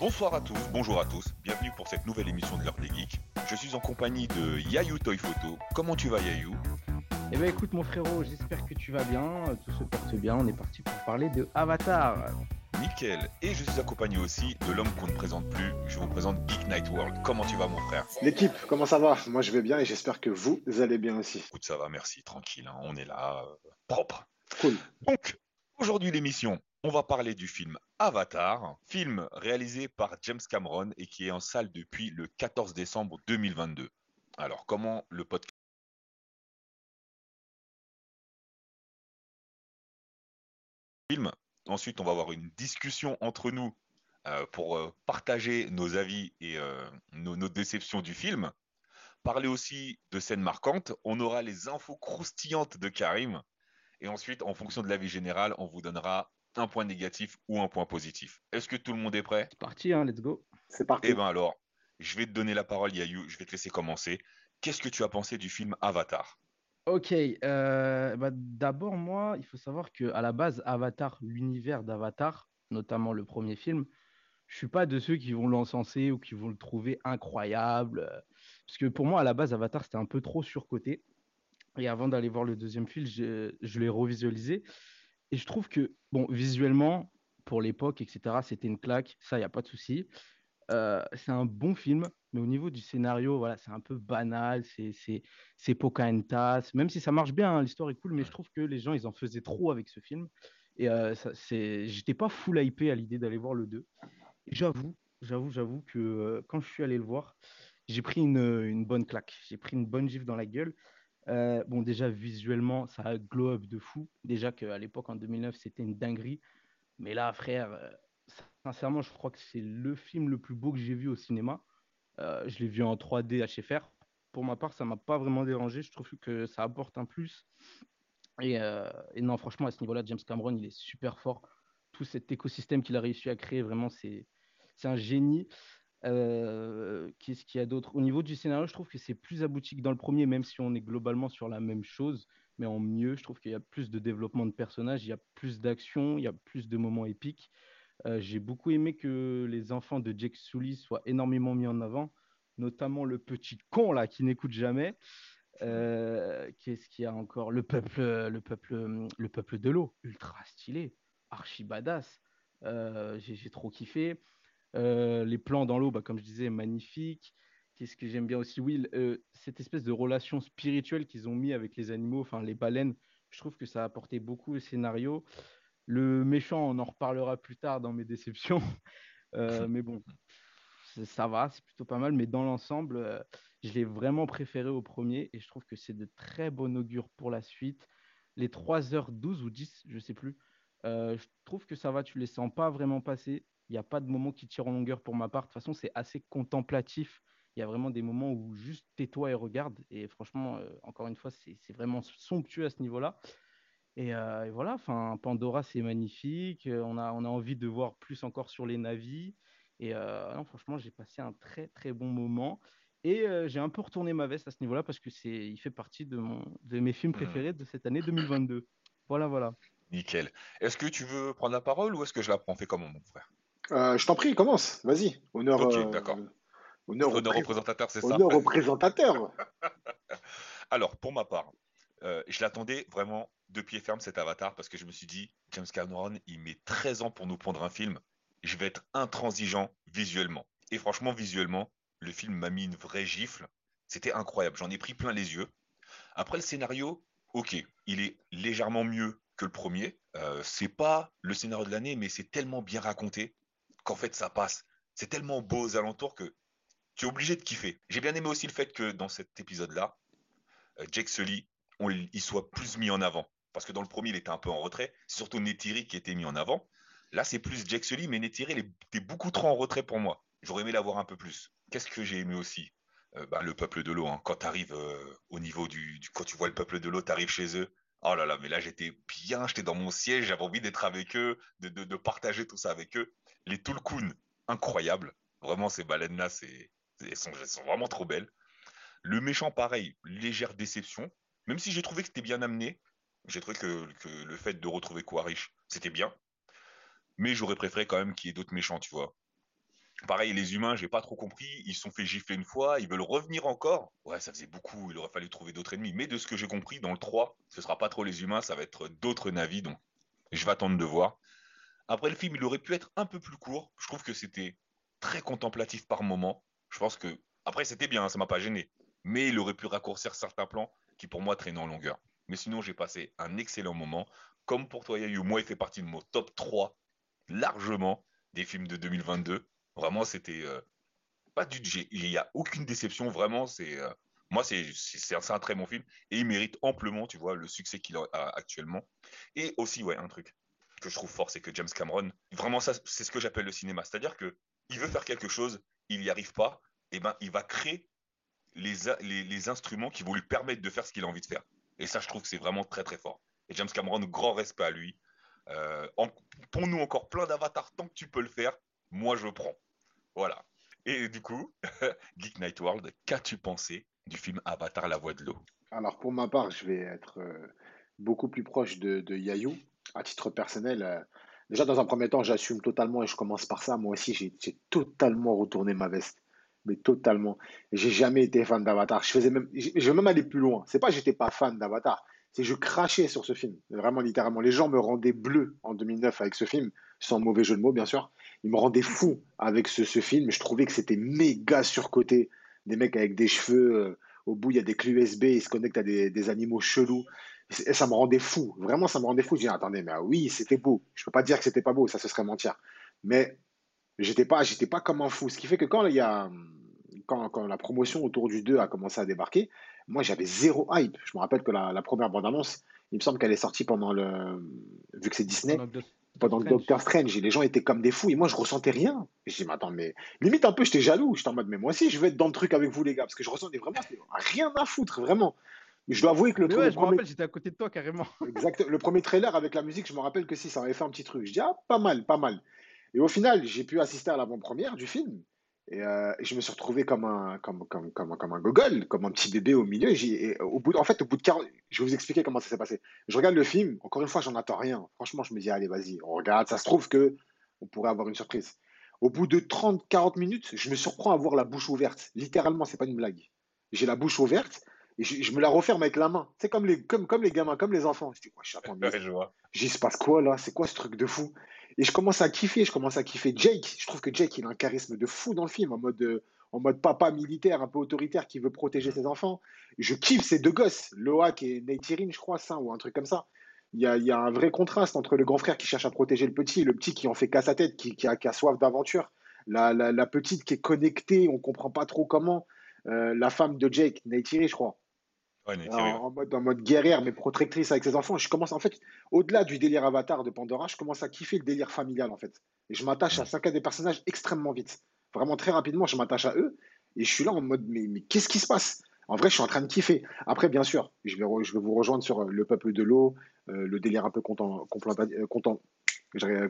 Bonsoir à tous, bonjour à tous, bienvenue pour cette nouvelle émission de l'heure des geeks. Je suis en compagnie de Yayou Toy Photo. Comment tu vas Yayou? Eh ben écoute mon frérot, j'espère que tu vas bien, tout se porte bien, on est parti pour parler de Avatar. Nickel. Et je suis accompagné aussi de l'homme qu'on ne présente plus. Je vous présente Geek Night World. Comment tu vas mon frère? L'équipe, comment ça va? Moi je vais bien et j'espère que vous allez bien aussi. Écoute, ça va, merci, tranquille, hein. on est là, euh, propre. Cool. Donc, aujourd'hui l'émission, on va parler du film Avatar, film réalisé par James Cameron et qui est en salle depuis le 14 décembre 2022. Alors, comment le podcast film? Ensuite, on va avoir une discussion entre nous euh, pour euh, partager nos avis et euh, nos, nos déceptions du film. Parler aussi de scènes marquantes. On aura les infos croustillantes de Karim. Et ensuite, en fonction de l'avis général, on vous donnera un point négatif ou un point positif. Est-ce que tout le monde est prêt? C'est parti, hein, let's go. C'est parti. Eh ben alors, je vais te donner la parole, Yayou. Je vais te laisser commencer. Qu'est-ce que tu as pensé du film Avatar? Ok, euh, bah, d'abord moi, il faut savoir que à la base, Avatar, l'univers d'Avatar, notamment le premier film, je suis pas de ceux qui vont l'encenser ou qui vont le trouver incroyable, euh, parce que pour moi, à la base, Avatar, c'était un peu trop surcoté. Et avant d'aller voir le deuxième film, je, je l'ai revisualisé. Et je trouve que, bon, visuellement, pour l'époque, etc., c'était une claque, ça, il n'y a pas de souci. Euh, c'est un bon film, mais au niveau du scénario, voilà, c'est un peu banal, c'est c'est c'est Pocahontas, même si ça marche bien, hein, l'histoire est cool, mais je trouve que les gens, ils en faisaient trop avec ce film. Et euh, j'étais pas full hypé à l'idée d'aller voir le 2. Et J'avoue, j'avoue, j'avoue que euh, quand je suis allé le voir, j'ai pris une, une bonne claque, j'ai pris une bonne gifle dans la gueule. Euh, bon, déjà, visuellement, ça a glow up de fou. Déjà qu'à l'époque, en 2009, c'était une dinguerie. Mais là, frère, euh, sincèrement, je crois que c'est le film le plus beau que j'ai vu au cinéma. Euh, je l'ai vu en 3D HFR. Pour ma part, ça m'a pas vraiment dérangé. Je trouve que ça apporte un plus. Et, et non, franchement, à ce niveau-là, James Cameron, il est super fort. Tout cet écosystème qu'il a réussi à créer, vraiment, c'est un génie. Euh, Qu'est-ce qu'il y a d'autre? Au niveau du scénario, je trouve que c'est plus abouti que dans le premier, même si on est globalement sur la même chose, mais en mieux. Je trouve qu'il y a plus de développement de personnages, il y a plus d'action, il y a plus de moments épiques. Euh, j'ai beaucoup aimé que les enfants de Jake Sully soient énormément mis en avant, notamment le petit con là qui n'écoute jamais. Euh, qu'est-ce qu'il y a encore? Le peuple, le peuple, le peuple de l'eau, ultra stylé, archi badass. J'ai trop kiffé. Euh, les plans dans l'eau, bah, comme je disais, magnifiques. Qu'est-ce que j'aime bien aussi? Oui, l- euh, cette espèce de relation spirituelle qu'ils ont mis avec les animaux, enfin les baleines, je trouve que ça a apporté beaucoup au scénario. Le méchant, on en reparlera plus tard dans mes déceptions. Euh, mais bon, ça va, c'est plutôt pas mal. Mais dans l'ensemble, je l'ai vraiment préféré au premier et je trouve que c'est de très bon augure pour la suite. Les trois heures douze ou 10, je sais plus, euh, je trouve que ça va, tu les sens pas vraiment passer. Il n'y a pas de moment qui tire en longueur pour ma part. De toute façon, c'est assez contemplatif. Il y a vraiment des moments où juste tais-toi et regarde. Et franchement, euh, encore une fois, c'est vraiment somptueux à ce niveau-là. Et, euh, et voilà, enfin, Pandora, c'est magnifique. Euh, On a, on a envie de voir plus encore sur les navis. Et euh, non, franchement, j'ai passé un très, très bon moment. Et euh, j'ai un peu retourné ma veste à ce niveau-là parce que c'est, il fait partie de, mon, de mes films Hmm, préférés de cette année 2022. Voilà, voilà. Nickel. Est-ce que tu veux prendre la parole ou est-ce que je la prends? Fais comment mon frère? Euh, je t'en prie, commence. Vas-y. Honneur, Ok, euh, d'accord. honneur, Honneur au pré- présentateur, c'est ça? honneur au présentateur. Alors, pour ma part, euh, je l'attendais vraiment de pied ferme cet Avatar parce que je me suis dit, James Cameron, il met 13 ans pour nous pondre un film. Je vais être intransigeant visuellement. Et franchement, visuellement, le film m'a mis une vraie gifle. C'était incroyable. J'en ai pris plein les yeux. Après, le scénario, ok, il est légèrement mieux que le premier. Euh, c'est pas le scénario de l'année, mais c'est tellement bien raconté qu'en fait, ça passe. C'est tellement beau aux alentours que tu es obligé de kiffer. J'ai bien aimé aussi le fait que dans cet épisode-là, euh, Jake Sully, il soit plus mis en avant. Parce que dans le premier, il était un peu en retrait. C'est surtout Neytiri qui était mis en avant. Là, c'est plus Jake Sully, mais Neytiri, il était beaucoup trop en retrait pour moi. J'aurais aimé l'avoir un peu plus. Qu'est-ce que j'ai aimé aussi? Euh, bah, Le peuple de l'eau. hein. Quand tu arrives au niveau du, Quand tu vois le peuple de l'eau, tu arrives chez eux. Oh là là, mais là, j'étais bien, j'étais dans mon siège, j'avais envie d'être avec eux, de partager tout ça avec eux. Les Tulkun, incroyables. Vraiment, ces baleines-là, elles sont, sont vraiment trop belles. Le méchant, pareil, légère déception. Même si j'ai trouvé que c'était bien amené, j'ai trouvé que, le fait de retrouver Quaritch, c'était bien. Mais j'aurais préféré quand même qu'il y ait d'autres méchants, tu vois. Pareil, les humains, j'ai pas trop compris. Ils se sont fait gifler une fois, ils veulent revenir encore. Ouais, ça faisait beaucoup, il aurait fallu trouver d'autres ennemis. Mais de ce que j'ai compris, dans le 3, ce sera pas trop les humains, ça va être d'autres navis, donc je vais attendre de voir. Après, le film, il aurait pu être un peu plus court. Je trouve que c'était très contemplatif par moment. Je pense que. Après, c'était bien, ça m'a pas gêné. Mais il aurait pu raccourcir certains plans qui, pour moi, traînaient en longueur. Mais sinon, j'ai passé un excellent moment. Comme pour toi, Yayu, moi, il fait partie de mon top 3, largement, des films de 2022. Vraiment, c'était euh, pas du. Il n'y a aucune déception, vraiment. C'est. Euh, moi, c'est un, un, très bon film et il mérite amplement, tu vois, le succès qu'il a actuellement. Et aussi, ouais, un truc que je trouve fort, c'est que James Cameron, vraiment, ça, c'est ce que j'appelle le cinéma. C'est-à-dire que il veut faire quelque chose, il n'y arrive pas, et ben, il va créer les, les, instruments qui vont lui permettre de faire ce qu'il a envie de faire. Et ça, je trouve que c'est vraiment très, très fort. Et James Cameron, grand respect à lui. Euh, pour nous encore plein d'avatars tant que tu peux le faire. Moi, je prends. Voilà. Et du coup, Geek Night World, qu'as-tu pensé du film Avatar, la voix de l'eau? Alors, pour ma part, je vais être euh, beaucoup plus proche de, de Yayou. À titre personnel, euh, déjà, dans un premier temps, j'assume totalement et je commence par ça. Moi aussi, j'ai totalement retourné ma veste. Mais totalement. J'ai jamais été fan d'Avatar. Je faisais même, je vais même aller plus loin. C'est pas que j'étais pas fan d'Avatar, c'est que je crachais sur ce film. Vraiment littéralement. Les gens me rendaient bleu en 2009 avec ce film, sans mauvais jeu de mots, bien sûr. Ils me rendaient fou avec ce, film. Je trouvais que c'était méga surcoté des mecs avec des cheveux. Euh, au bout, il y a des clés USB, ils se connectent à des, animaux chelous. Et ça me rendait fou. Vraiment, ça me rendait fou. Je dis, attendez, mais ah oui, c'était beau. Je ne peux pas dire que c'était pas beau, ça ce serait mentir. Mais j'étais pas, j'étais pas comme un fou. Ce qui fait que quand y a, quand, la promotion autour du 2 a commencé à débarquer, moi j'avais zéro hype. Je me rappelle que la première bande-annonce, il me semble qu'elle est sortie pendant le, vu que c'est Disney, pendant le Doctor Strange, les gens étaient comme des fous et moi je ressentais rien. Je dis, mais attends, mais limite un peu, j'étais jaloux. J'étais en mode, mais moi aussi je vais être dans le truc avec vous les gars, parce que je ressentais vraiment rien à foutre, vraiment. Mais je dois avouer que le, ouais, je me rappelle, j'étais à côté de toi carrément. exact. Le premier trailer avec la musique, je me rappelle que si, ça avait fait un petit truc. Je dis, ah, pas mal, pas mal. Et au final, j'ai pu assister à l'avant-première du film. Et, euh, je me suis retrouvé comme un, comme, comme, comme, comme un gogol, comme un petit bébé au milieu. Et, au bout, en fait, au bout de 40, je vais vous expliquer comment ça s'est passé. Je regarde le film, encore une fois, j'en attends rien. Franchement, je me dis, allez, vas-y, on regarde. Ça se trouve que on pourrait avoir une surprise. Au bout de 30, 40 minutes, je me surprends à avoir la bouche ouverte. Littéralement, c'est pas une blague. J'ai la bouche ouverte et je, me la referme avec la main. C'est comme les, comme, comme les gamins, comme les enfants. Je dis, ouais, je J'y se passe quoi là? C'est quoi ce truc de fou? Et je commence à kiffer, je commence à kiffer Jake. Je trouve que Jake, il a un charisme de fou dans le film, en mode, euh, en mode papa militaire, un peu autoritaire, qui veut protéger ses enfants. Je kiffe ces deux gosses, Loak et Neytirin, je crois, ça, ou un truc comme ça. Il y, a, il y, a, un vrai contraste entre le grand frère qui cherche à protéger le petit, et le petit qui en fait qu'à sa tête, qui, qui, a, soif d'aventure. La, la, la, petite qui est connectée, on comprend pas trop comment. Euh, la femme de Jake, Neytiri, je crois en, mode, en mode guerrière, mais protectrice avec ses enfants. Je commence, en fait, au-delà du délire avatar de Pandora, je commence à kiffer le délire familial, en fait. Et je m'attache à chacun des personnages extrêmement vite. Vraiment, très rapidement, je m'attache à eux. Et je suis là en mode, mais, mais qu'est-ce qui se passe? En vrai, je suis en train de kiffer. Après, bien sûr, je vais, je vais vous rejoindre sur euh, le peuple de l'eau, euh, le délire un peu content, euh, content,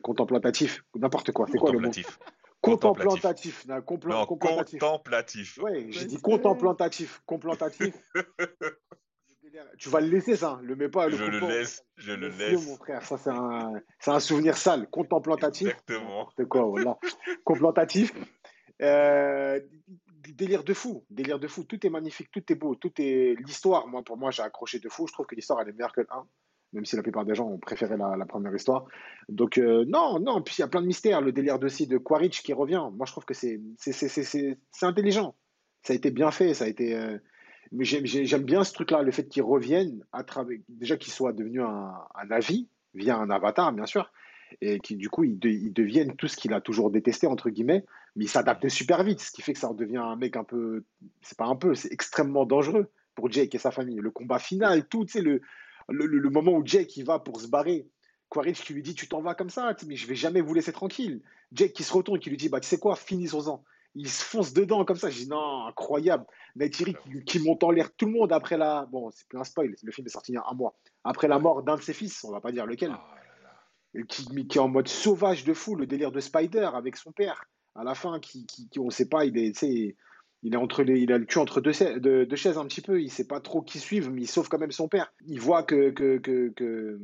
contemplatif, n'importe quoi. C'est quoi le mot? Contemplatif. contemplatif. contemplatif. Oui, j'ai dit contemplatif. Contemplatif. tu vas le laisser, ça. Le mets pas. Le je le laisse. Je le laisse. Mon frère, ça, c'est un, un, souvenir sale. Contemplatif. Exactement. C'est quoi, voilà. Contemplatif. Euh, délire de fou. Délire de fou. Tout est magnifique. Tout est beau. Tout est. L'histoire, moi, pour moi, j'ai accroché de fou. Je trouve que l'histoire, elle est meilleure que le 1 même si la plupart des gens ont préféré la, première histoire. Donc, euh, non, non, puis il y a plein de mystères. Le délire de, de Quaritch qui revient, moi je trouve que c'est intelligent. Ça a été bien fait, ça a été. Euh, j'aime bien ce truc-là, le fait qu'il revienne, à déjà qu'il soit devenu un, un avis, via un avatar, bien sûr, et qui du coup, il, devienne tout ce qu'il a toujours détesté, entre guillemets, mais il s'adapte super vite, ce qui fait que ça redevient un mec un peu. C'est pas un peu, c'est extrêmement dangereux pour Jake et sa famille. Le combat final, tout, tu sais, le, le, moment où Jake il va pour se barrer, Quaritch qui lui dit tu t'en vas comme ça, mais je vais jamais vous laisser tranquille. Jake qui se retourne qui lui dit bah tu sais quoi, finissons-en. Il se fonce dedans comme ça. Je dis non, incroyable. Neytiri qui, qui monte en l'air tout le monde après la. Bon, c'est plus un spoil, le film est sorti il y a un mois. Après la mort d'un de ses fils, on va pas dire lequel. Oh qui, qui, est en mode sauvage de fou, le délire de Spider avec son père. À la fin, qui, qui, on sait pas, il est, il est entre les, il a le cul entre deux, chaises un petit peu. Il sait pas trop qui suivre, mais il sauve quand même son père. Il voit que que que, que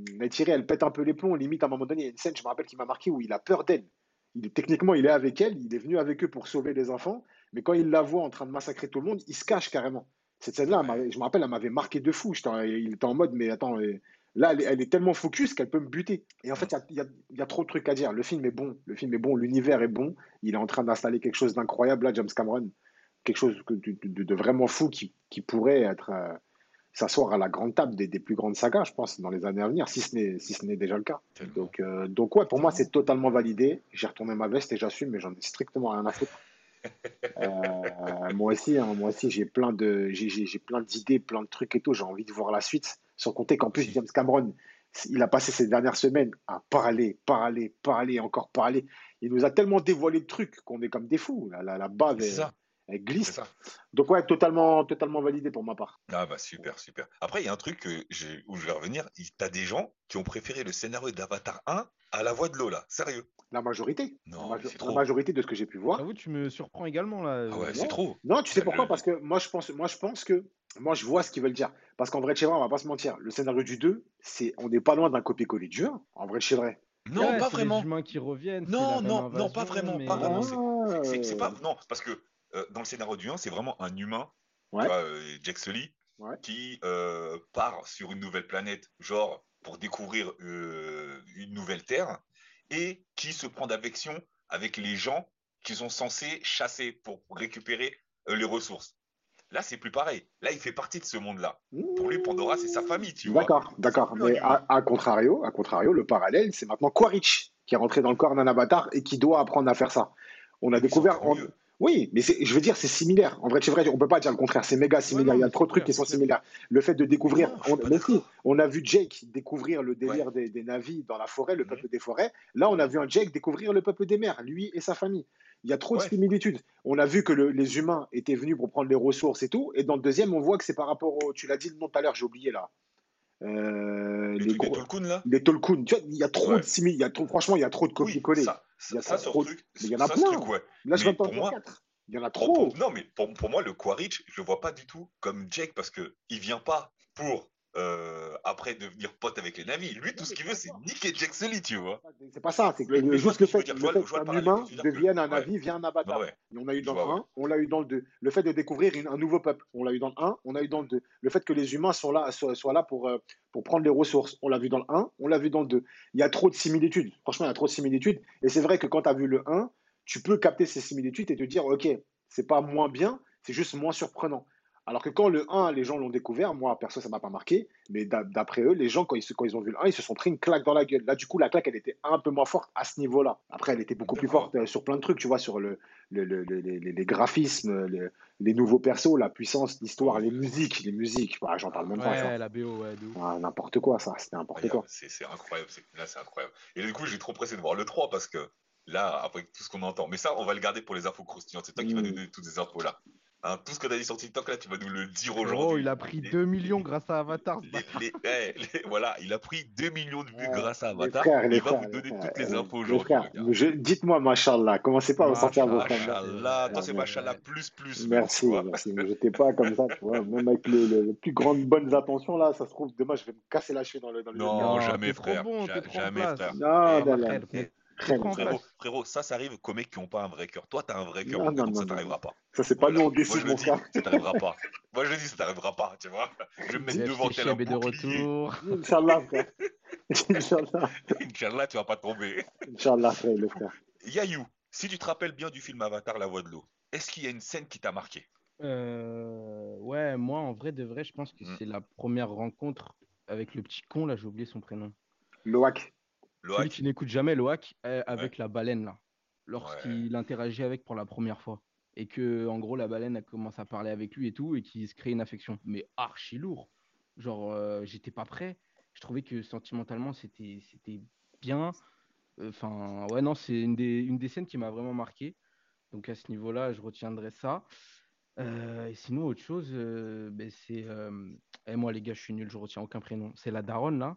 elle pète un peu les plombs. Limite à un moment donné, il y a une scène, je me rappelle, qui m'a marqué où il a peur d'elle. Il techniquement, il est avec elle, il est venu avec eux pour sauver les enfants, mais quand il la voit en train de massacrer tout le monde, il se cache carrément. Cette scène-là, je me rappelle, elle m'avait marqué de fou. il était en mode, mais attends, là, elle est, tellement focus qu'elle peut me buter. Et en fait, il y, a, trop de trucs à dire. Le film est bon, le film est bon, l'univers est bon. Il est en train d'installer quelque chose d'incroyable là, James Cameron. Quelque chose de, vraiment fou qui, pourrait être euh, s'asseoir à la grande table des, plus grandes sagas, je pense, dans les années à venir, si ce n'est si déjà le cas. Donc, euh, donc ouais, pour moi, c'est totalement validé. J'ai retourné ma veste et j'assume, mais j'en ai strictement rien à foutre. Euh, moi aussi, hein, moi aussi, j'ai plein de, j'ai plein d'idées, plein de trucs et tout. J'ai envie de voir la suite. Sans compter qu'en plus, James Cameron, il a passé ces dernières semaines à parler, parler, parler, encore parler. Il nous a tellement dévoilé de trucs qu'on est comme des fous. La, la, la bave, elle, glisse. Donc ouais, totalement, totalement validé pour ma part. Ah bah super, super. Après, il y a un truc que où je vais revenir. Tu as des gens qui ont préféré le scénario d'Avatar 1 à la voix de Lola. Sérieux La majorité. Non, la, majorité de ce que j'ai pu voir. J'avoue, tu me surprends également là. Ah ouais, c'est trop. Non, tu sais pourquoi? Parce que moi je pense, moi je pense que moi je vois ce qu'ils veulent dire. Parce qu'en vrai, chez vrai, on va pas se mentir. Le scénario du 2, c'est on n'est pas loin d'un copier-coller du 1. En vrai, chez vrai. Non, pas vraiment. Les humains qui reviennent. Non, non, non, pas vraiment, pas vraiment. C'est pas non, parce que euh, dans le scénario du 1, c'est vraiment un humain, ouais. Euh, Jack Sully, qui euh, part sur une nouvelle planète, genre pour découvrir une nouvelle terre, et qui se prend d'affection avec les gens qui sont censés chasser pour récupérer les ressources. Là, c'est plus pareil. Là, il fait partie de ce monde-là. Pour lui, Pandora, c'est sa famille, tu vois. D'accord, d'accord. Mais à, contrario, à contrario, le parallèle, c'est maintenant Quaritch qui est rentré dans le corps d'un avatar et qui doit apprendre à faire ça. On a découvert. Oui, mais je veux dire, c'est similaire. En vrai, c'est vrai, on peut pas dire le contraire. C'est méga similaire. Il y a trop de trucs qui sont similaires. Le fait de découvrir. on, on a vu Jake découvrir le délire des, des navis dans la forêt, le mhm. peuple des forêts. Là, on a vu un Jake découvrir le peuple des mers, lui et sa famille. Il y a trop de similitudes. On a vu que les humains étaient venus pour prendre les ressources et tout. Et dans le deuxième, on voit que c'est par rapport au. Tu l'as dit le nom tout à l'heure, j'ai oublié là. Euh, les, les, Tolkien là? Les Tolkien. Tu vois, il y a trop de similitudes. Franchement, il y a trop de copier-coller. ça, ça, trop... truc, mais il y en a plein. ouais. Là, je pour moi, Il y en a trop. non, mais pour, pour, moi, le Quaritch, je le vois pas du tout comme Jake parce que il vient pas pour euh, après devenir pote avec les navis. Lui, tout ce qu'il veut, c'est niquer Jack Sully, tu vois. C'est pas ça, c'est que le fait, qu'un humain devienne un navi via un avatar. Bah on a eu dans le 1, on l'a eu dans le 2. Le fait de découvrir un nouveau peuple, on l'a eu dans le 1, on a eu dans le 2. Le fait que les humains sont là, soient, là pour, euh, pour prendre les ressources, on l'a vu dans le 1, on l'a vu dans le 2. Il y a trop de similitudes. Franchement, il y a trop de similitudes. Et c'est vrai que quand tu as vu le 1, tu peux capter ces similitudes et te dire, OK, c'est pas moins bien, c'est juste moins surprenant. Alors que quand le 1, les gens l'ont découvert, moi, perso, ça m'a pas marqué, mais d'après eux, les gens, quand ils, quand ils ont vu le 1, ils se sont pris une claque dans la gueule. Là, du coup, la claque, elle était un peu moins forte à ce niveau-là. Après, elle était beaucoup plus forte euh, sur plein de trucs, tu vois, sur le, les, graphismes, les, nouveaux persos, la puissance, l'histoire, les musiques, les musiques. Bah, J'en parle même pas. Ouais, la BO, ouais, ah, N'importe quoi, ça, c'était n'importe quoi. C'est incroyable, là, c'est incroyable. Et du coup, j'ai trop pressé de voir le 3 parce que là, après tout ce qu'on entend, mais ça, on va le garder pour les infos croustillantes. C'est toi qui vas nous mmh. donner toutes ces infos là. Hein, tout ce que tu as dit sur TikTok, là, tu vas nous le dire aujourd'hui. Oh, il a pris 2 millions grâce à Avatar. Eh, voilà, il a pris 2 millions de vues grâce à Avatar. il va vous donner toutes les infos aujourd'hui. Dites-moi, Machallah, commencez pas à sortir vos frères. Machallah, toi, c'est Machallah plus plus. Merci, merci. Ne j'étais pas comme ça, tu vois. Même avec les, plus grandes bonnes intentions, là, ça se trouve, demain, je vais me casser la cheville dans le. Dans non, jamais, frère. jamais, frère. Non, non, non. Frérot, frérot, ça, ça arrive qu'aux mecs qui n'ont pas un vrai cœur. Toi, tu as un vrai cœur, donc non, ça t'arrivera pas. Ça, c'est pas nous, on décide, mon frère. Ça t'arrivera pas. Moi, je dis, ça t'arrivera pas, tu vois. Je vais me mettre devant tel de retour. Inch'Allah, frère. Inch'Allah. Inch'Allah, tu vas pas tomber. Inch'Allah, frère, le frère. Yayou, si tu te rappelles bien du film Avatar, La Voix de l'eau, est-ce qu'il y a une scène qui t'a marqué? Euh, Ouais, moi, en vrai de vrai, je pense que hmm. c'est la première rencontre avec le petit con, là, j'ai oublié son prénom. Loak. Celui qui n'écoute jamais Loak euh, avec la baleine là, lorsqu'il interagit avec pour la première fois. Et que, en gros, la baleine a commencé à parler avec lui et tout, et qu'il se crée une affection. Mais archi lourd. Genre, euh, j'étais pas prêt. Je trouvais que sentimentalement, c'était bien. Enfin, ouais, non, c'est une des, une des scènes qui m'a vraiment marqué. Donc, à ce niveau-là, je retiendrai ça. Euh, et sinon, autre chose, ben, c'est. et eh, moi, les gars, je suis nul, je retiens aucun prénom. C'est la daronne, là.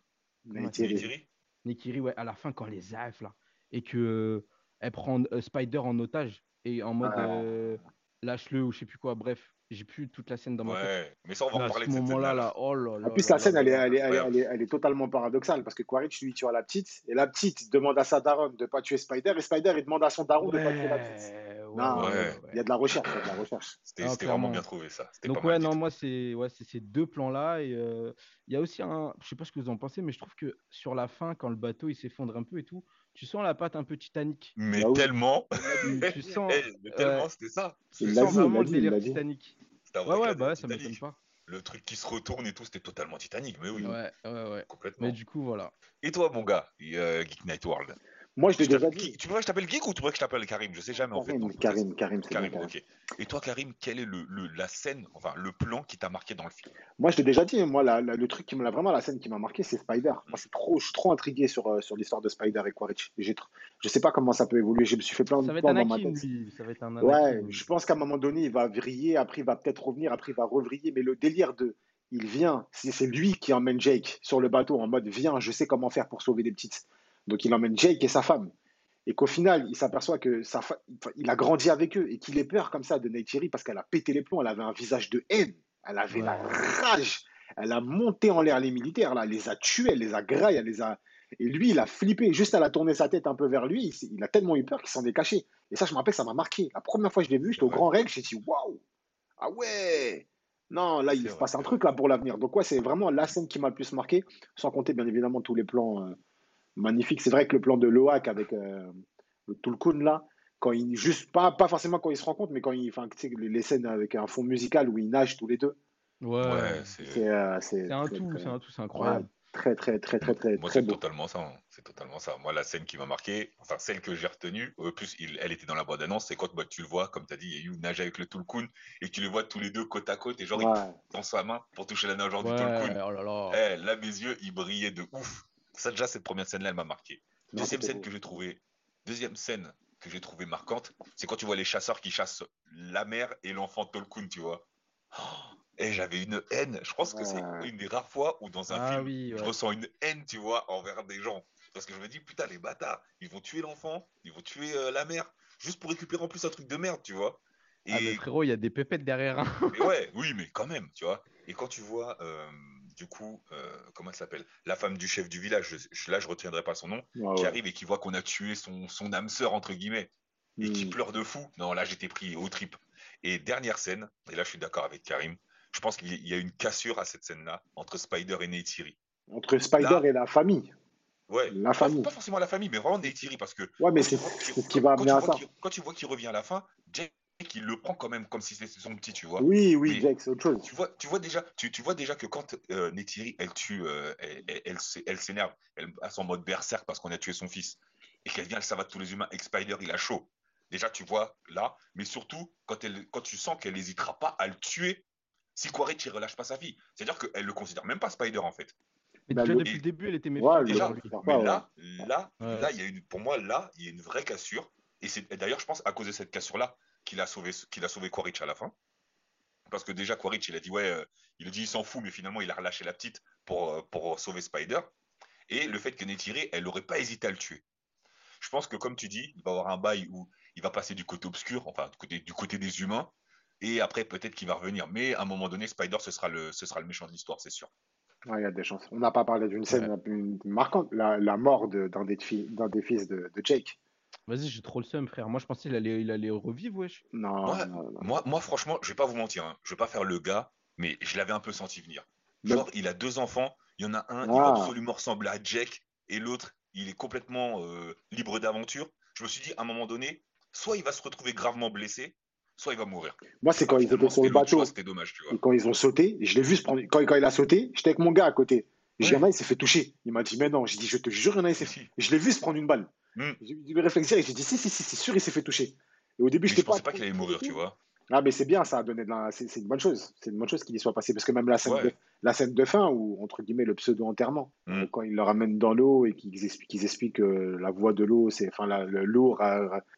Nekiri, ouais, à la fin, quand les AF, là, et que elle prend euh, Spider en otage, et en mode. Euh, lâche-le ou je sais plus quoi. Bref, j'ai plus toute la scène dans ma tête. Ouais, mais ça, on va en Là, à parler ce moment-là, là, oh là là. En plus, là la scène, elle est, elle, est, elle, est, incroyable. elle est- elle est totalement paradoxale parce que Quaritch, lui, tue à la petite et la petite demande à sa daronne de ne pas tuer Spider et Spider, il demande à son daron de ne pas tuer la petite. Non, ouais, Il y a de la recherche, il y a de la recherche. C'était Ah, c'était vraiment bien trouvé, ça. C'était Donc pas ouais, mal non, moi c'est ouais, c'est ces deux plans-là et euh, il y a aussi un, je sais pas ce que vous en pensez, mais je trouve que sur la fin, quand le bateau il s'effondre un peu et tout, tu sens la patte un peu Titanic. Mais Bah oui. tellement, Tu, sens, Eh, mais tellement, ouais, c'était ça. tu sens vraiment le délire. Titanic. Ouais, ouais, bah ça m'étonne pas. Le truc qui se retourne et tout, c'était totalement Titanic, mais oui, Ouais, ouais, ouais. complètement. Mais du coup, voilà. Et toi, mon gars, euh, Geek Night World? Moi, je l'ai Je déjà dit. Tu veux que je t'appelle Geek ou tu veux que je t'appelle Karim? Je sais jamais en fait. Karim. Karim, Karim, c'est Karim, Karim. ok. Et toi, Karim, quelle est le, le- la scène, enfin le plan qui t'a marqué dans le film? Moi, je l'ai déjà dit. Moi, la- la- le truc qui me l'a vraiment, la scène qui m'a marqué, c'est Spider. Moi, je suis trop, je suis trop intrigué sur, euh, sur l'histoire de Spider et Quaritch. J'ai tr- Je sais pas comment ça peut évoluer. Je me suis fait plein de plans dans ma tête. lui. Ça va être un Ouais, je pense qu'à un moment donné, il va vriller, après il va peut-être revenir, après il va revriller, mais le délire de il vient, c'est c'est lui qui emmène Jake sur le bateau en mode viens, je sais comment faire pour sauver les petites. Donc il emmène Jake et sa femme. Et qu'au final, il s'aperçoit que sa fa- enfin, il a grandi avec eux et qu'il ait peur comme ça de Neytiri parce qu'elle a pété les plombs, elle avait un visage de haine, elle avait la rage, elle a monté en l'air les militaires, là, elle les a tués, elle les a graillés, elle les a. Et lui, il a flippé, juste elle a tourné sa tête un peu vers lui, il, a tellement eu peur qu'il s'en est caché. Et ça, je me rappelle, ça m'a marqué. La première fois que je l'ai vu, j'étais au. Grand Rex, j'ai dit waouh, ah ouais, non, là, il se passe un truc là pour l'avenir. Donc, ouais, c'est vraiment la scène qui m'a le plus marqué, sans compter bien évidemment tous les plans euh, magnifiques. C'est vrai que le plan de Loak avec euh, le Tulkun là, quand il, juste, pas, pas forcément quand ils se rencontrent, mais quand il, enfin, tu sais, les, scènes avec un fond musical où ils nagent tous les deux, Ouais. Ouais, c'est. c'est euh, c'est C'est un tout, c'est un tout, c'est incroyable. très, très, très, très, très, Moi, très c'est totalement ça. hein. C'est totalement ça. Moi, la scène qui m'a marqué, enfin celle que j'ai retenue, euh, plus il- elle était dans la bande-annonce, c'est quand bah, tu le vois, comme tu as dit, Yu nage avec le Tulkun et tu les vois tous les deux côte à côte et genre Ouais. il tend sa main pour toucher la nageur Ouais, du Tulkun. oh là là. Eh, là, mes yeux, ils brillaient de ouf. Ça, déjà, cette première scène-là, elle m'a marqué. Deuxième scène que j'ai trouvé, deuxième scène que j'ai trouvé marquante, c'est quand tu vois les chasseurs qui chassent la mère et l'enfant Tolkien, tu vois. Oh, et j'avais une haine. Je pense que c'est une des rares fois où dans un Ah film, oui, je ressens une haine, tu vois, envers des gens. Parce que je me dis, putain, les bâtards, ils vont tuer l'enfant, ils vont tuer euh, la mère, juste pour récupérer en plus un truc de merde, tu vois. Et Ah, mais frérot, il y a des pépettes derrière. hein. mais ouais, oui, mais quand même, tu vois. Et quand tu vois, euh, du coup, euh, comment elle s'appelle? La femme du chef du village, je- je- là je retiendrai pas son nom, Ouais, qui ouais. arrive et qui voit qu'on a tué son, son âme sœur, entre guillemets, et qui Hmm. pleure de fou. Non, là j'étais pris au trip. Et dernière scène, et là je suis d'accord avec Karim, je pense qu'il y- a une cassure à cette scène-là entre Spider et Neytiri. Entre Spider Là- et la famille. Ouais, La famille. pas forcément la famille, mais vraiment Neytiri, parce que Ouais, mais c'est ce qui va amener à ça. quand tu vois qu'il revient à la fin, il le prend quand même comme si c'était son petit, tu vois. Oui, oui, Jake, c'est autre chose. tu vois, tu vois déjà, tu, tu vois déjà que quand euh, elle tue, euh, elle, elle, elle s'é- elle s'énerve, elle passe en mode berserk parce qu'on a tué son fils, et qu'elle vient, elle savate tous les humains, et que Spider, il a chaud. Déjà, tu vois là, mais surtout quand, elle, quand tu sens qu'elle n'hésitera pas à le tuer si Quaritch, il relâche pas sa fille. C'est-à-dire qu'elle le considère même pas Spider en fait. Mais Bah, déjà, depuis le début, elle était méfiante Déjà, mais pas, ouais. là, là, Ouais. là, il y a une, pour moi, là, il y a une vraie cassure. Et c'est et d'ailleurs, je pense, à cause de cette cassure-là, qu'il a sauvé, qu'il a sauvé Quaritch à la fin. Parce que déjà, Quaritch, il a dit, ouais, euh, il a dit, il s'en fout, mais finalement, il a relâché la petite pour, euh, pour sauver Spider. Et le fait que Neytiri, elle n'aurait pas hésité à le tuer. Je pense que, comme tu dis, il va y avoir un bail où il va passer du côté obscur, enfin, du côté, du côté des humains. Et après, peut-être qu'il va revenir. Mais à un moment donné, Spider, ce sera le, ce sera le méchant de l'histoire, c'est sûr. Ouais, il y a des chances. On n'a pas parlé d'une scène marquante, la, la mort de- d'un des, des fils de, de Jake. Vas-y, j'ai trop le seum, frère. Moi, je pensais qu'il allait, il allait revivre, wesh. Non, Ouais. non, non. Moi, moi, franchement, je vais pas vous mentir, hein. je vais pas faire le gars, mais je l'avais un peu senti venir. Genre, il a deux enfants, il y en a un, il va Ah. absolument ressembler à Jack, et l'autre, il est complètement euh, libre d'aventure. Je me suis dit, à un moment donné, soit il va se retrouver gravement blessé, soit il va mourir. Moi, c'est quand ils étaient sur le bateau C'était dommage, tu vois. et quand ils ont sauté, je l'ai vu se prendre. Quand, quand il a sauté, j'étais avec mon gars à côté. J'ai dit, Ouais. il il s'est fait toucher. Il m'a dit, mais non. J'ai dit, je te jure, il y en a, il s'est fait. Je l'ai vu se prendre une balle. Hmm. J'ai le réflexe direct, J'ai dit, si, si, si, c'est sûr, il s'est fait toucher. Et au début, je pensais pas. pas qu'il allait mourir, tu vois. Ah, mais c'est bien, ça a donné de la. C'est une bonne chose. C'est une bonne chose qu'il y soit passé. Parce que même la scène, Ouais. de, la scène de fin, où, entre guillemets, le pseudo-enterrement, Mm. euh, quand il le ramène dans l'eau et qu'ils expliquent, que la voie de l'eau, c'est. Enfin, l'eau,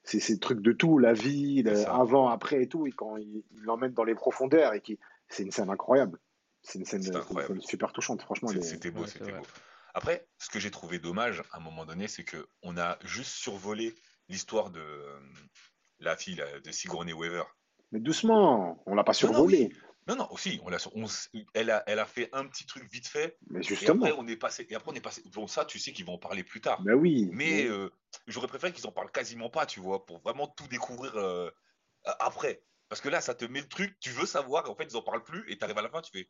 c'est c'est le truc de tout, la vie, le- avant, après et tout. Et quand il il l'emmène dans les profondeurs, et qui. C'est une scène incroyable. C'est une scène, une super touchante, franchement. C'était beau, Ouais, c'était beau. Après, ce que j'ai trouvé dommage à un moment donné, c'est que on a juste survolé l'histoire de euh, la fille là, de Sigourney Weaver. Mais doucement, on l'a pas Non, non, survolé. oui. Non, non, aussi, on l'a, on elle a, elle a fait un petit truc vite fait, Mais et justement. après on est passé, et après on est passé. Bon, ça, tu sais qu'ils vont en parler plus tard. Mais oui. Mais mais- euh, j'aurais préféré qu'ils en parlent quasiment pas, tu vois, pour vraiment tout découvrir euh, a- après. Parce que là, ça te met le truc, tu veux savoir, et en fait, ils en parlent plus, et t'arrives à la fin, tu fais.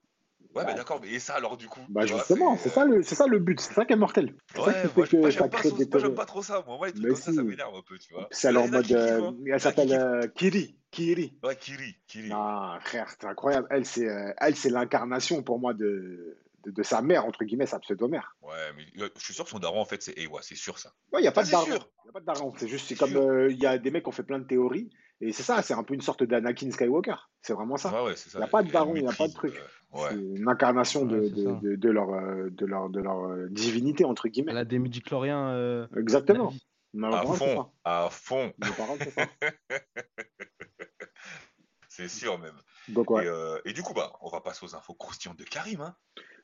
Ouais, bah d'accord, mais et ça alors du coup Bah justement, c'est ça le, c'est ça le but, c'est ça qui est mortel. C'est ça Ouais, qui moi, fait moi, que j'aime ça pas, crée trop- des moi, j'aime théories. pas trop ça. Moi, moi, les trucs Mais comme ça, ça m'énerve un peu, tu vois. C'est alors en mode, qui euh, elle qui s'appelle euh, Kiri, Kiri. Ouais, Kiri, Kiri. Ah frère, c'est incroyable. Elle c'est, euh, l'incarnation pour moi de, de, de sa mère entre guillemets, sa pseudo-mère. Ouais, mais je suis sûr que son daron, en fait, c'est Ewa, c'est sûr ça. Ouais, il y a pas Ça, de daron. Il a pas de daron. C'est juste, c'est comme il y a des mecs qui ont fait plein de théories et c'est ça, c'est un peu une sorte d'Anakin Skywalker. C'est vraiment ça. Il n'y ça. a pas de daron, il n'y a pas de truc. Ouais. C'est une incarnation de, Ouais, c'est de, ça. de, de leur, euh, de leur, de leur euh, divinité entre Elle guillemets. a des midi-chloriens. Euh, Exactement. À fond, ça. à fond, c'est sûr même. Donc Et, euh, du coup, bah, on va passer aux infos croustillantes de Karim. Hein.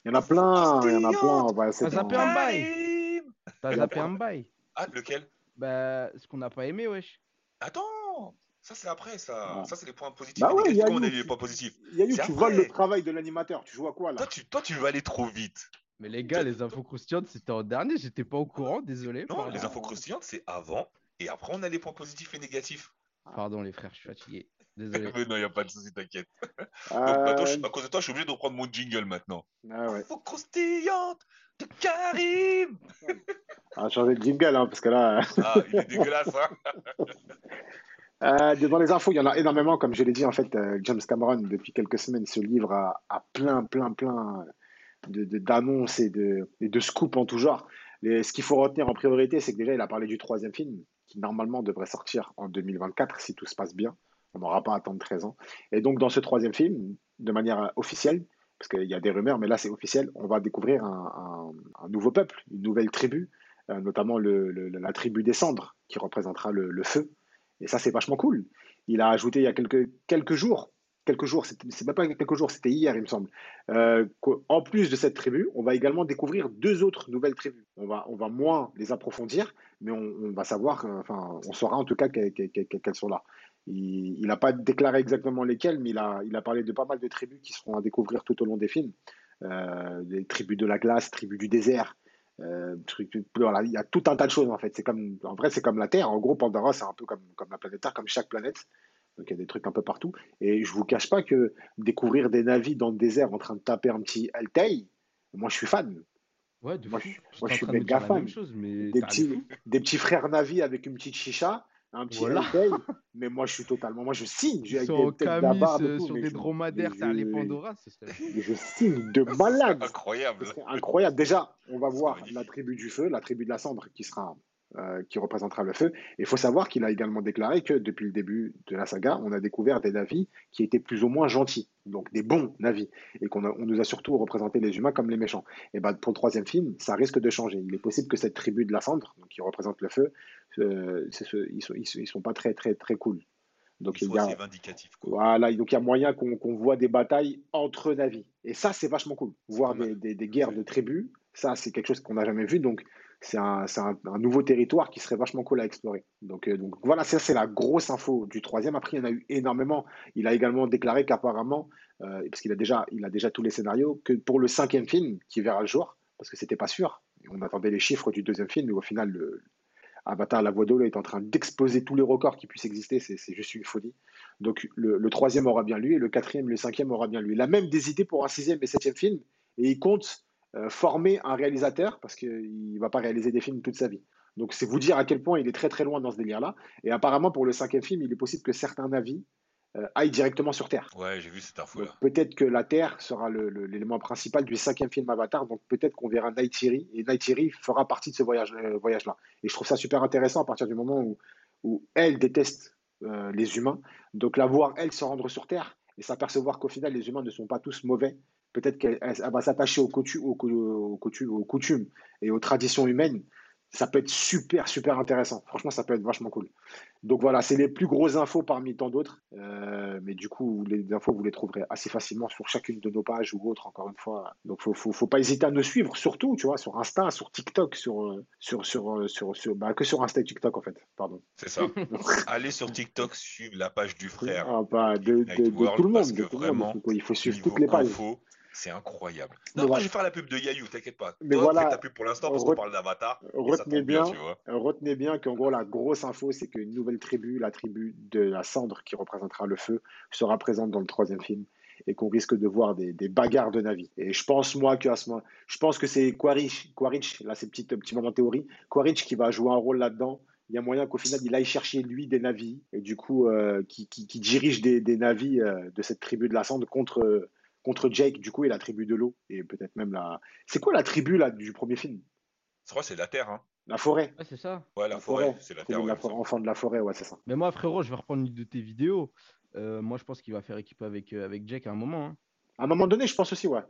il y en a plein, il y en a plein. On va Ah, d'en- peut un bail. T'as zappé un bail. Ah, lequel? Bah, ce qu'on n'a pas aimé, wesh. Attends, ça c'est après ça. Ouais. Ça c'est les points positifs. Bah ouais, y a on a eu- eu les points positifs Yayu, C'est tu après. voles le travail de l'animateur. Tu joues à quoi là? Toi tu, toi, tu veux aller trop vite. Mais les gars, les infos croustillantes, c'était en dernier. J'étais pas au courant, désolé. Non, Pardon, les infos croustillantes, c'est avant. Et après, on a les points positifs et négatifs. Pardon, les frères, je suis fatigué. Désolé. Mais non, il n'y a pas de souci, t'inquiète. Euh, à cause de toi, je suis obligé de reprendre mon jingle maintenant. ah ouais. Infos croustillantes de Karim On va changer de jingle hein, parce que là. Ah, il est dégueulasse, hein Euh, devant les infos, il y en a énormément, comme je l'ai dit, en fait, euh, James Cameron, depuis quelques semaines, se livre à, plein, plein, plein de, de- d'annonces et de, de scoops en tout genre. Ce qu'il faut retenir en priorité, c'est que déjà, il a parlé du troisième film, qui normalement devrait sortir en 2024, si tout se passe bien. On n'aura pas à attendre 13 ans. Et donc, dans ce troisième film, de manière officielle, parce qu'il y a des rumeurs, mais là, c'est officiel, on va découvrir un, un- nouveau peuple, une nouvelle tribu, euh, notamment la tribu des cendres, qui représentera le feu. Et ça, c'est vachement cool. Il a ajouté il y a quelques, quelques jours, quelques jours, c'est même pas quelques jours, c'était hier, il me semble, euh, qu'en plus de cette tribu, on va également découvrir deux autres nouvelles tribus. On va, moins les approfondir, mais on, va savoir, enfin, on saura en tout cas qu'elles sont là. Il n'a pas déclaré exactement lesquelles, mais il a, parlé de pas mal de tribus qui seront à découvrir tout au long des films. Euh, tribus de la glace, tribus du désert, euh, truc- voilà, il y a tout un tas de choses en fait. C'est comme, en vrai, c'est comme la Terre. En gros, Pandora, c'est un peu comme, comme la planète Terre, comme chaque planète. Donc il y a des trucs un peu partout. Et je vous cache pas que découvrir des navis dans le désert en train de taper un petit Altay, moi je suis fan. Ouais, de Moi, fou. je- moi, je suis méga fan. même chose, mais Des petits, des petits frères navis avec une petite chicha, un petit Voilà. Mais moi je suis totalement, moi je signe. Avec sont des camis euh, tout, sur des je- dromadaires, t'as les je- Pandora, je signe de malade. Incroyable. C'est incroyable. Déjà, on va voir la tribu du feu, la tribu de la cendre qui sera, euh, qui représentera le feu. Et il faut savoir qu'il a également déclaré que depuis le début de la saga, on a découvert des navis qui étaient plus ou moins gentils, donc des bons navis, et qu'on on nous a surtout représenté les humains comme les méchants. Et ben pour le troisième film, ça risque de changer. Il est possible que cette tribu de la cendre, donc qui représente le feu, euh, ce- ils sont, ils sont, ils sont pas très très très cool. Donc il y a, assez vindicatifs, quoi. voilà, donc il y a moyen qu'on qu'on voit des batailles entre navis. Et ça, c'est vachement cool. Voir des, des- des guerres de tribus, ça, c'est quelque chose qu'on n'a jamais vu. Donc, c'est un, c'est un- un nouveau territoire qui serait vachement cool à explorer. Donc, euh, donc voilà, ça, c'est la grosse info du troisième. Après, il y en a eu énormément. Il a également déclaré qu'apparemment, euh, parce qu'il a déjà, il a déjà tous les scénarios, que pour le cinquième film qui verra le jour, parce que c'était pas sûr, on attendait les chiffres du deuxième film, mais au final, le, Avatar, la voix d'eau, est en train d'exploser tous les records qui puissent exister. C'est juste une folie. Donc le, le troisième aura bien lui, et le quatrième, le cinquième aura bien lui. Il a même des idées pour un sixième et septième film, et il compte euh, former un réalisateur, parce qu'il ne va pas réaliser des films toute sa vie. Donc c'est vous dire à quel point il est très très loin dans ce délire-là. Et apparemment, pour le cinquième film, il est possible que certains navis euh, aillent directement sur Terre. Ouais, j'ai vu cette info-là. peut-être que la Terre sera l'élément principal du cinquième film Avatar, donc peut-être qu'on verra Neytiri, et Neytiri fera partie de ce voyage, euh, voyage-là. Et je trouve ça super intéressant à partir du moment où, où elle déteste euh, les humains, donc la voir, elle, se rendre sur Terre, et s'apercevoir qu'au final, les humains ne sont pas tous mauvais. Peut-être qu'elle elle- elle va s'attacher aux coutumes et aux traditions humaines. Ça peut être super, super intéressant. Franchement, ça peut être vachement cool. Donc voilà, c'est les plus grosses infos parmi tant d'autres. Euh, mais du coup, les infos, vous les trouverez assez facilement sur chacune de nos pages ou autres, encore une fois. Donc faut, faut, faut pas hésiter à nous suivre, surtout, tu vois, sur Insta, sur TikTok, sur, euh, sur, sur, euh, sur, sur bah, que sur Insta et TikTok, en fait. Pardon. C'est ça. Allez sur TikTok, suivre la page du frère. Ah, bah, de, de, de, tout le monde. Monde. Il faut suivre toutes les pages. Info, c'est incroyable. Non, moi, je vais faire la pub de Yayou, t'inquiète pas. Mais Toi, voilà, ta pub pour l'instant parce qu'on parle d'Avatar. Retenez bien, bien retenez bien qu'en gros, la grosse info, c'est qu'une nouvelle tribu, la tribu de la cendre qui représentera le feu, sera présente dans le troisième film et qu'on risque de voir des, des, bagarres de navis. Et je pense, moi, que à ce moment, je pense que c'est Quaritch, Quaritch, là, c'est petit, petit moment théorie, Quaritch qui va jouer un rôle là-dedans. Il y a moyen qu'au final, il aille chercher, lui, des navis, et du coup, euh, qui, qui, qui, dirige des, des navis euh, de cette tribu de la cendre contre contre Jake, du coup, et la tribu de l'eau. Et peut-être même la. C'est quoi la tribu là, du premier film? Je crois c'est la Terre. Hein. La forêt. Ouais, c'est ça. Ouais, la, forêt, c'est la Terre. enfant de la forêt, ouais, c'est ça. Mais moi, frérot, je vais reprendre une de tes vidéos. Euh, moi, je pense qu'il va faire équipe avec, euh, avec Jake à un moment. Hein. À un moment donné, je pense aussi, ouais.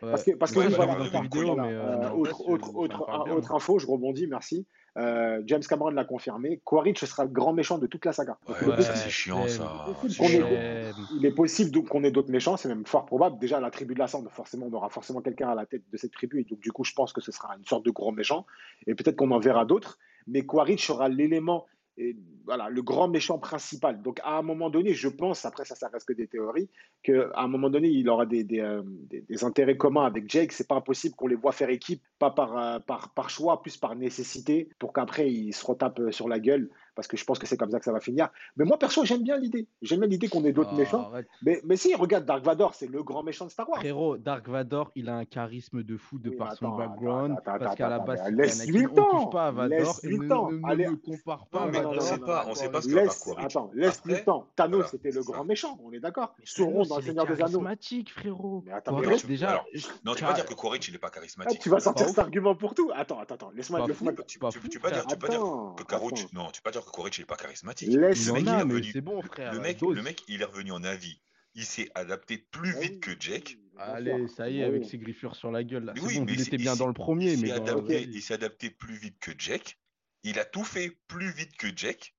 Parce que, parce que autre, autre, autre, autre info, je rebondis, merci. Euh, James Cameron l'a confirmé. Quaritch sera le grand méchant de toute la saga. Ouais, c'est chiant ça. il est possible qu'on ait d'autres méchants, c'est même fort probable. Déjà, la tribu de la cendre, forcément, on aura forcément quelqu'un à la tête de cette tribu. Et donc, du coup, je pense que ce sera une sorte de grand méchant. Et peut-être qu'on en verra d'autres. Mais Quaritch sera l'élément et voilà, le grand méchant principal. Donc, à un moment donné, je pense, après ça, ça reste que des théories, qu'à un moment donné, il aura euh, des, intérêts communs avec Jake. C'est pas impossible qu'on les voit faire équipe, pas par, euh, par, par choix, plus par nécessité, pour qu'après, ils se retapent sur la gueule parce que je pense que c'est comme ça que ça va finir. Mais moi, perso, j'aime bien l'idée. J'aime bien l'idée qu'on ait d'autres ah, méchants. Mais, mais si, regarde, Dark Vador, c'est le grand méchant de Star Wars. Frérot, Dark Vador, il a un charisme de fou de par son background. parce qu'à la base, laisse-lui le temps. touche pas à Vador. Laisse-lui le temps. Ne, ne, compare pas. mais on ne sait pas, on sait pas ce que laisse, Attends, laisse-lui le temps. Thanos, c'était le grand méchant, on est d'accord. Sauron dans le Seigneur des Anneaux. charismatique, frérot. Mais attends, déjà. Non, tu vas dire que Quaritch, il n'est pas charismatique. Tu vas sortir cet argument pour tout. Attends, attends, laisse-moi. Tu peux pas dire que Quaritch, non, tu peux pas dire que Quaritch, il n'est pas charismatique. Laisse le mec, il est revenu... c'est bon, frère. Le mec, le mec, il est revenu en avis. Il s'est adapté plus ah vite que Jake. Allez, ça y est, avec ses griffures sur la gueule. Là. Oui, bon, mais il était bien dans le premier. Il mais adapté, il s'est adapté plus vite que Jake. Il a tout fait plus vite que Jake.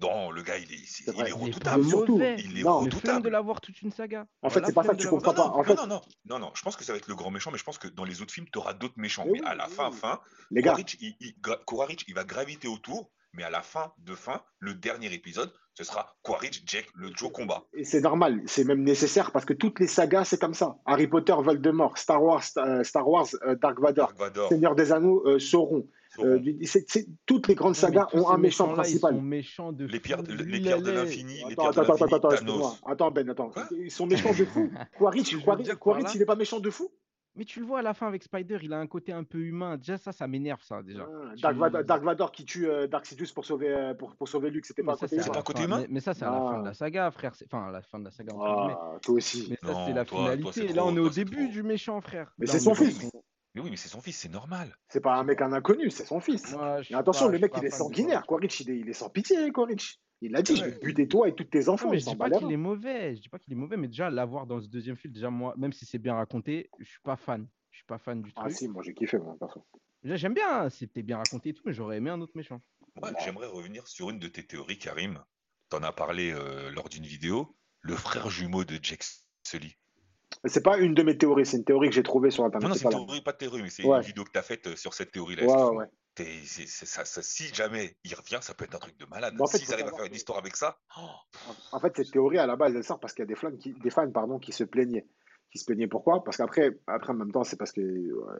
Non, le gars, il est, est, il est redoutable. Il est non, redoutable. de l'avoir toute une saga. En fait, c'est pas ça que tu comprends pas. En fait... non, non, non, non, je pense que ça va être le grand méchant, mais je pense que dans les autres films, tu auras d'autres méchants. Mais, à la fin, fin, les gars, il, il, il va graviter autour mais à la fin de fin, le dernier épisode, ce sera Quaritch, Jack, le Joe combat. Et c'est normal, c'est même nécessaire parce que toutes les sagas, c'est comme ça. Harry Potter, Voldemort, Star Wars, euh, Star Wars euh, Dark, Vador, Seigneur des Anneaux, euh, Sauron. Euh, toutes les grandes sagas ont un méchant principal. Ils sont de les pierres, les pierres de l'infini. Attends, attends, attends, attends, attends, Ben, attends. Ils sont méchants de fou. Quaritch, Quaritch, il n'est pas méchant de fou mais tu le vois à la fin avec Spider, il a un côté un peu humain. Déjà, ça, ça m'énerve, ça, déjà. Ah, Dark, Vador, qui tue euh, Dark Sidious pour sauver, euh, pour, pour sauver Luke, c'était pas, un côté humain mais, ça, c'est à la fin de la ah. saga, frère. Enfin, à la fin de la saga, ah, toi aussi. Mais ça, c'est la finalité. Là, on est au début du méchant, frère. Mais c'est son fils. Mais oui, mais c'est son fils, c'est normal. C'est pas un mec un inconnu, c'est son fils. mais attention, le mec, il est sanguinaire. Quaritch, il est, il est sans pitié, Quaritch. Il a dit, je vais buter toi et tous tes enfants. mais je dis pas qu'il est mauvais, je dis pas qu'il est mauvais, mais déjà l'avoir dans ce deuxième film, déjà moi, même si c'est bien raconté, je suis pas fan suis pas fan du tout. Ah si, moi j'ai kiffé, moi, perso. J'aime bien, c'était bien raconté et tout, mais j'aurais aimé un autre méchant. Ouais, J'aimerais revenir sur une de tes théories, Karim. T'en as parlé euh, lors d'une vidéo. Le frère jumeau de Jack Sully. C'est pas une de mes théories, c'est une théorie que j'ai trouvée sur Internet. Non, non c'est une théorie, pas de théorie, mais c'est une vidéo que tu as faite euh, sur cette théorie-là. Ouais, ouais. Ça, si jamais il revient, ça peut être un truc de malade. Bah, en fait, S'ils arrivent à faire une histoire avec ça. En fait, cette théorie, à la base, elle sort parce qu'il y a des fans qui, des fans, pardon, qui se plaignaient qui se plaignait. Pourquoi? Parce qu'après, après, en même temps, c'est parce que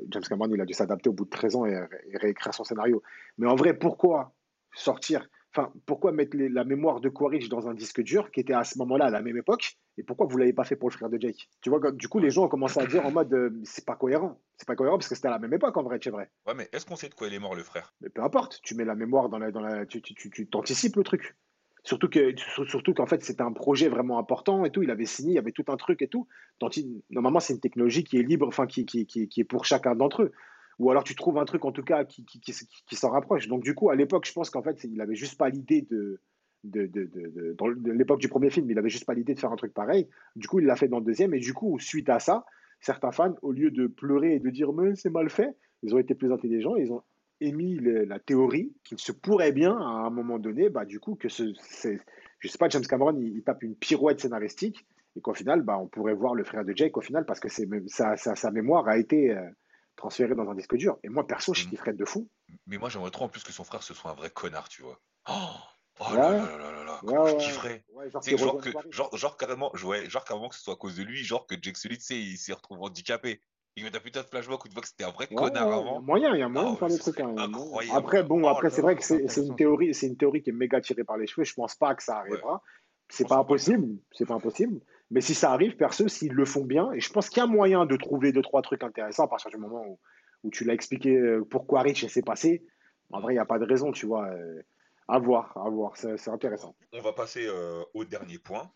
James Cameron, il a dû s'adapter au bout de 13 ans et, réécrire son scénario. Mais en vrai, pourquoi sortir Enfin, pourquoi mettre la mémoire de Quaritch dans un disque dur qui était à ce moment-là à la même époque Et pourquoi vous l'avez pas fait pour le frère de Jake? Tu vois, du coup, les gens ont commencé à dire en mode euh, c'est pas cohérent. C'est pas cohérent parce que c'était à la même époque en vrai, c'est vrai. Ouais, mais est-ce qu'on sait de quoi il est mort le frère? Mais peu importe, tu mets la mémoire dans la, dans la, tu, tu, tu, tu t'anticipes le truc. Surtout que, surtout qu'en fait, c'était un projet vraiment important et tout. Il avait signé, il y avait tout un truc et tout. Normalement, c'est une technologie qui est libre, enfin, qui, qui, qui, qui est pour chacun d'entre eux. Ou alors, tu trouves un truc, en tout cas, qui, s'en rapproche. Donc, du coup, à l'époque, je pense qu'en fait, il avait juste pas l'idée de, de, de, de, dans l'époque du premier film, il avait juste pas l'idée de faire un truc pareil. Du coup, il l'a fait dans le deuxième. Et du coup, suite à ça, certains fans, au lieu de pleurer et de dire, mais c'est mal fait, ils ont été plus intelligents. Ils ont émis la théorie qu'il se pourrait bien, à un moment donné, bah, du coup, que ce, je sais pas, James Cameron, il, il tape une pirouette scénaristique et qu'au final, bah, on pourrait voir le frère de Jake au final parce que sa, sa, sa mémoire a été euh, transférée dans un disque dur. Et moi, perso, je kifferais de fou. Mais moi, j'aimerais trop en plus que son frère ce soit un vrai connard, tu vois. Oh, oh Ouais. là là là là là comment je kifferais. Ouais, genre que, genre, genre carrément, genre carrément que ce soit à cause de lui, genre que Jake Sully, tu sais, il s'est retrouvé handicapé. Il met un putain de flashback où tu vois que c'était un vrai Ouais, connard ouais, il y a avant. moyen, il y a moyen de faire des trucs. hein. Après, bon, Oh après, là c'est vrai là. que c'est c'est une théorie, c'est une théorie qui est méga tirée par les cheveux. Je pense pas que ça arrivera. C'est pas impossible, c'est pas impossible. Mais si ça arrive, perso, s'ils le font bien, et je pense qu'il y a moyen de trouver deux, trois trucs intéressants à partir du moment où, où tu l'as expliqué euh, pourquoi Rich s'est passé. En vrai, il n'y a pas de raison, tu vois. euh, À voir, à voir, c'est intéressant. On va passer euh, au dernier point.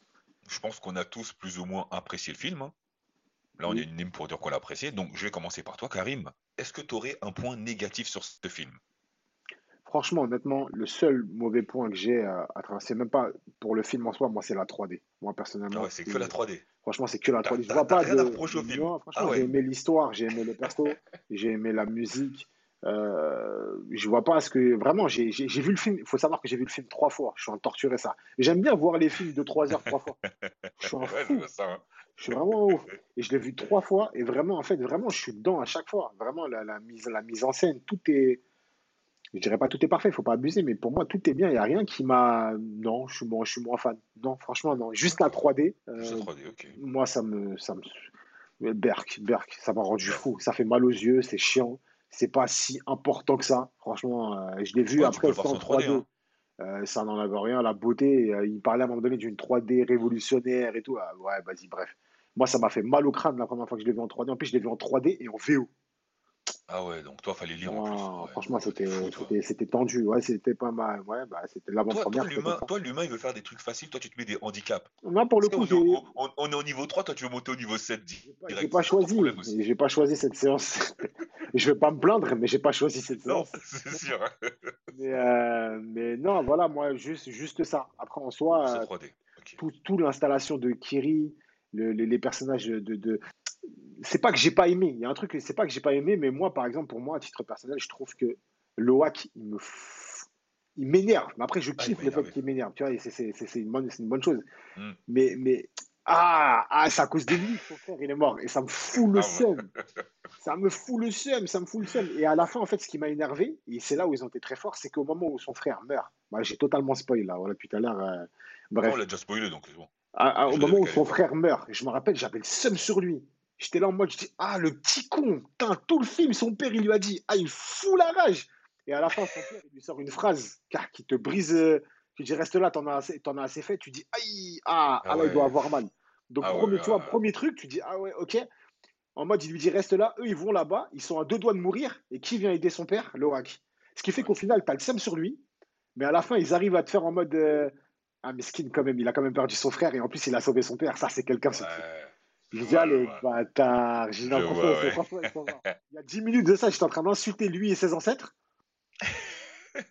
Je pense qu'on a tous plus ou moins apprécié le film. hein. Là, on est unanime pour dire qu'on l'a apprécié. Donc, je vais commencer par toi, Karim. Est-ce que tu aurais un point négatif sur ce film? Franchement, honnêtement, le seul mauvais point que j'ai euh, à travers, c'est même pas pour le film en soi, moi, c'est la 3D. Moi, Ah personnellement, ouais, c'est que la 3D. Franchement, c'est que la T'as- 3D. Je vois pas rien de. au film. Non, franchement, Ah ouais. j'ai aimé l'histoire, j'ai aimé les persos, j'ai aimé la musique. Euh, je vois pas ce que. Vraiment, j'ai vu le film. Il faut savoir que j'ai vu le film trois fois. Je suis en torturé ça. J'aime bien voir les films de trois heures trois fois. Je suis un fou. ça. hein. Je suis vraiment ouf. Et je l'ai vu trois fois. Et vraiment, en fait, vraiment, je suis dedans à chaque fois. Vraiment, la, la mise, la mise en scène, tout est. Je dirais pas tout est parfait, il faut pas abuser, mais pour moi, tout est bien. Il n'y a rien qui m'a. Non, je suis, moins, je suis moins fan. Non, franchement, non. Juste la 3D. euh, Juste la 3D, ok. moi, ça me, ça me, Berk, Berk, ça m'a rendu fou. Ça fait mal aux yeux, c'est chiant. C'est pas si important que ça. Franchement, euh, je l'ai vu Ouais, après le sans sans 3D, 3D. hein. Euh, ça n'en avait rien. La beauté, il parlait à un moment donné d'une 3D révolutionnaire et tout. Ah, ouais, vas-y, bref. Moi, ça m'a fait mal au crâne la première fois que je l'ai vu en 3D. En plus, je l'ai vu en 3D et en VO. Ah ouais, donc toi, fallait lire en plus. Ouais, franchement, c'était, tendu. Ouais, c'était pas mal. Ouais, bah, c'était Toi, l'avant-première. toi, l'humain, il veut faire des trucs faciles. Toi, tu te mets des handicaps. Moi, pour le coup, est, on, on est au niveau 3, toi, tu veux monter au niveau 7 di- J'ai pas, pas choisi, j'ai pas choisi cette séance. je vais pas me plaindre, mais j'ai pas choisi cette Non, séance. c'est sûr. Mais, euh, mais non, voilà, moi, juste, juste ça. Après, en soi, euh, 3D. Ok. tout, tout l'installation de Kiri, le- les, les personnages de, de... C'est pas que j'ai pas aimé. Il y a un truc, c'est pas que j'ai pas aimé, mais moi, par exemple, pour moi, à titre personnel, je trouve que Loak, il me, f- il m'énerve. Mais après, je Ah, kiffe m'a le fait qu'il m'énerve. Tu vois, c'est une bonne, une bonne chose. Hmm. Mais, mais ah, ah c'est à cause de lui son frère il est mort. Et ça me fout le Ah seum. Ça me fout le seum, ça me fout le seum. Et à la fin, en fait, ce qui m'a énervé, et c'est là où ils ont été très forts, c'est qu'au moment où son frère meurt, moi j'ai totalement spoil là, voilà, depuis tout à l'heure. euh, bref, on l'a déjà spoilé, donc c'est bon. À- au moment où son frère meurt, je me rappelle, j'avais le seum sur lui. J'étais là en mode, je dis, ah, le petit con, putain, tout le film, son père, il lui a dit, ah, il fout la rage. Et à la fin, son père, il lui sort une phrase car, qui te brise. euh, tu dis, reste là, t'en as assez, as assez fait. Tu dis, aïe, ah, Ah ah là, il doit avoir mal. Donc, Ah premier, ouais, tu vois, premier truc, tu dis, ah ouais, ok. En mode, il lui dit, reste là. Eux, ils vont là-bas. Ils sont à deux doigts de mourir. Et qui vient aider son père? Lorak. Ce qui fait Ouais. qu'au final, tu as le seum sur lui. Mais à la fin, ils arrivent à te faire en mode. euh, ah, mais Skin, quand même, il a quand même perdu son frère. Et en plus, il a sauvé son père. Ça, c'est quelqu'un. Ouais. Je dis, vois, ah, le bâtard. Non, Je franchement, ouais. franchement, il y a 10 minutes de ça, j'étais en train d'insulter lui et ses ancêtres.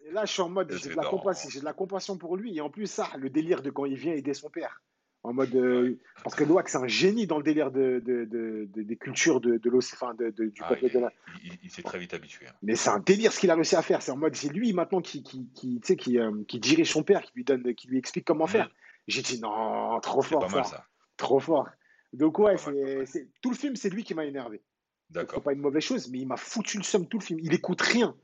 Et là, je suis en mode, j'ai de, la compassion, j'ai de la compassion pour lui. Et en plus, ça, le délire de quand il vient aider son père. En mode. euh, parce que Loak, c'est un génie dans le délire de, de- de- de- des cultures de, de l'océan, du Ah, peuple il, de la. il- il s'est très vite habitué. hein. Mais c'est un délire ce qu'il a réussi à faire. C'est en mode, c'est lui maintenant qui, qui, qui, tu sais, qui, euh, qui dirige son père, qui lui, donne, qui lui explique comment faire. J'ai dit, non, trop fort, pas mal ça. ça. Trop fort. Donc, ouais, c'est, mal. c'est- tout le film, c'est lui qui m'a énervé. Donc, C'est D'accord. pas une mauvaise chose, mais il m'a foutu le seum tout le film. Il écoute rien.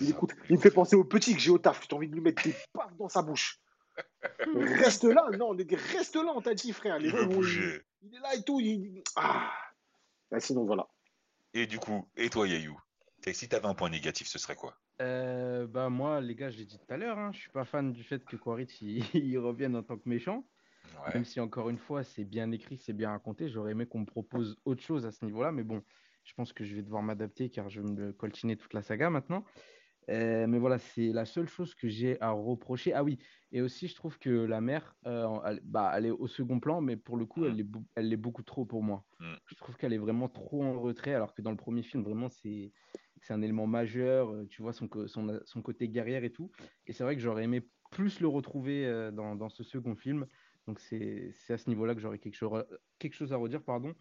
Il écoute. Il me fait penser au petit que j'ai au taf. J'ai envie de lui mettre des pattes dans sa bouche. Reste là, non, reste là, on t'a dit, frère. Les Il veut bouger. Est là et tout. il- Ah. Bah, sinon, voilà. Et du coup, et toi, Yayou? Et Si t'avais un point négatif, ce serait quoi? Euh, bah moi, les gars, je l'ai dit tout à l'heure, hein, je suis pas fan du fait que Quaritch il, il revienne en tant que méchant. Ouais. Même si encore une fois, c'est bien écrit, c'est bien raconté. J'aurais aimé qu'on me propose autre chose à ce niveau-là, mais bon, je pense que je vais devoir m'adapter car je vais me coltiner toute la saga maintenant. Euh, mais voilà, c'est la seule chose que j'ai à reprocher. Ah oui, et aussi, je trouve que la mère, euh, elle, bah, elle est au second plan, mais pour le coup, Mm. elle est, elle est beaucoup trop pour moi. Mm. Je trouve qu'elle est vraiment trop en retrait, alors que dans le premier film, vraiment, c'est un élément majeur. euh, Tu vois son, son, son côté guerrière et tout. Et c'est vrai que j'aurais aimé plus le retrouver dans, dans ce second film. Donc c'est à ce niveau-là que j'aurais quelque, chose- quelque chose à redire, pardon.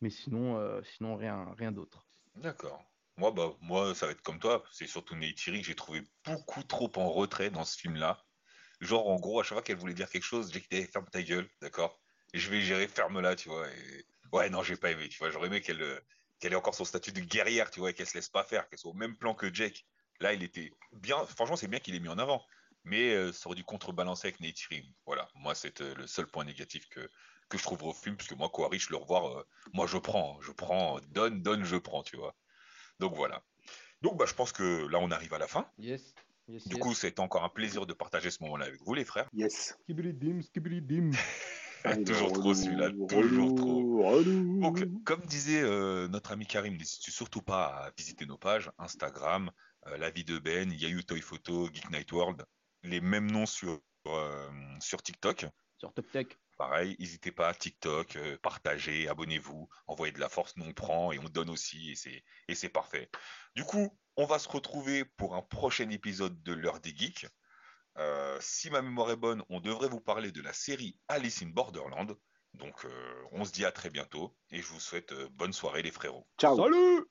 Mais sinon, euh, sinon rien, rien d'autre. D'accord. Moi, bah, moi, ça va être comme toi. C'est surtout Neytiri que j'ai trouvé beaucoup trop en retrait dans ce film-là. Genre, en gros, à chaque fois qu'elle voulait dire quelque chose, j'ai dit, ferme ta gueule, d'accord? Je vais gérer, ferme-la, tu vois. Ouais, non, j'ai pas aimé, tu vois. J'aurais aimé qu'elle qu'elle ait encore son statut de guerrière, tu vois, et qu'elle se laisse pas faire, qu'elle soit au même plan que Jake. Là, il était bien. Franchement, c'est bien qu'il ait mis en avant. Mais euh, ça aurait dû contrebalancer avec Neytiri. Voilà, moi, c'est euh, le seul point négatif que, que je trouve au film, puisque moi, je le revoir, moi, je prends, je prends, donne, donne, je prends, tu vois. Donc voilà. Donc bah, je pense que là, on arrive à la fin. Yes. du coup, c'est encore un plaisir de partager ce moment-là avec vous, les frères. Yes. dim, toujours trop celui-là, toujours trop. Donc, comme disait euh, notre ami Karim, n'hésite surtout pas à visiter nos pages Instagram, euh, La vie de Ben, Yayu Toy Photo, Geek Night World, les mêmes noms sur, euh, sur TikTok. Sur TikTok. Pareil, n'hésitez pas, TikTok, euh, partagez, abonnez-vous, envoyez de la force, nous on prend et on donne aussi, et c'est parfait. Du coup, on va se retrouver pour un prochain épisode de l'heure des geeks. Euh, si ma mémoire est bonne, on devrait vous parler de la série Alice in Borderland. Donc, euh, on se dit à très bientôt et je vous souhaite bonne soirée les frérots. Ciao. Salut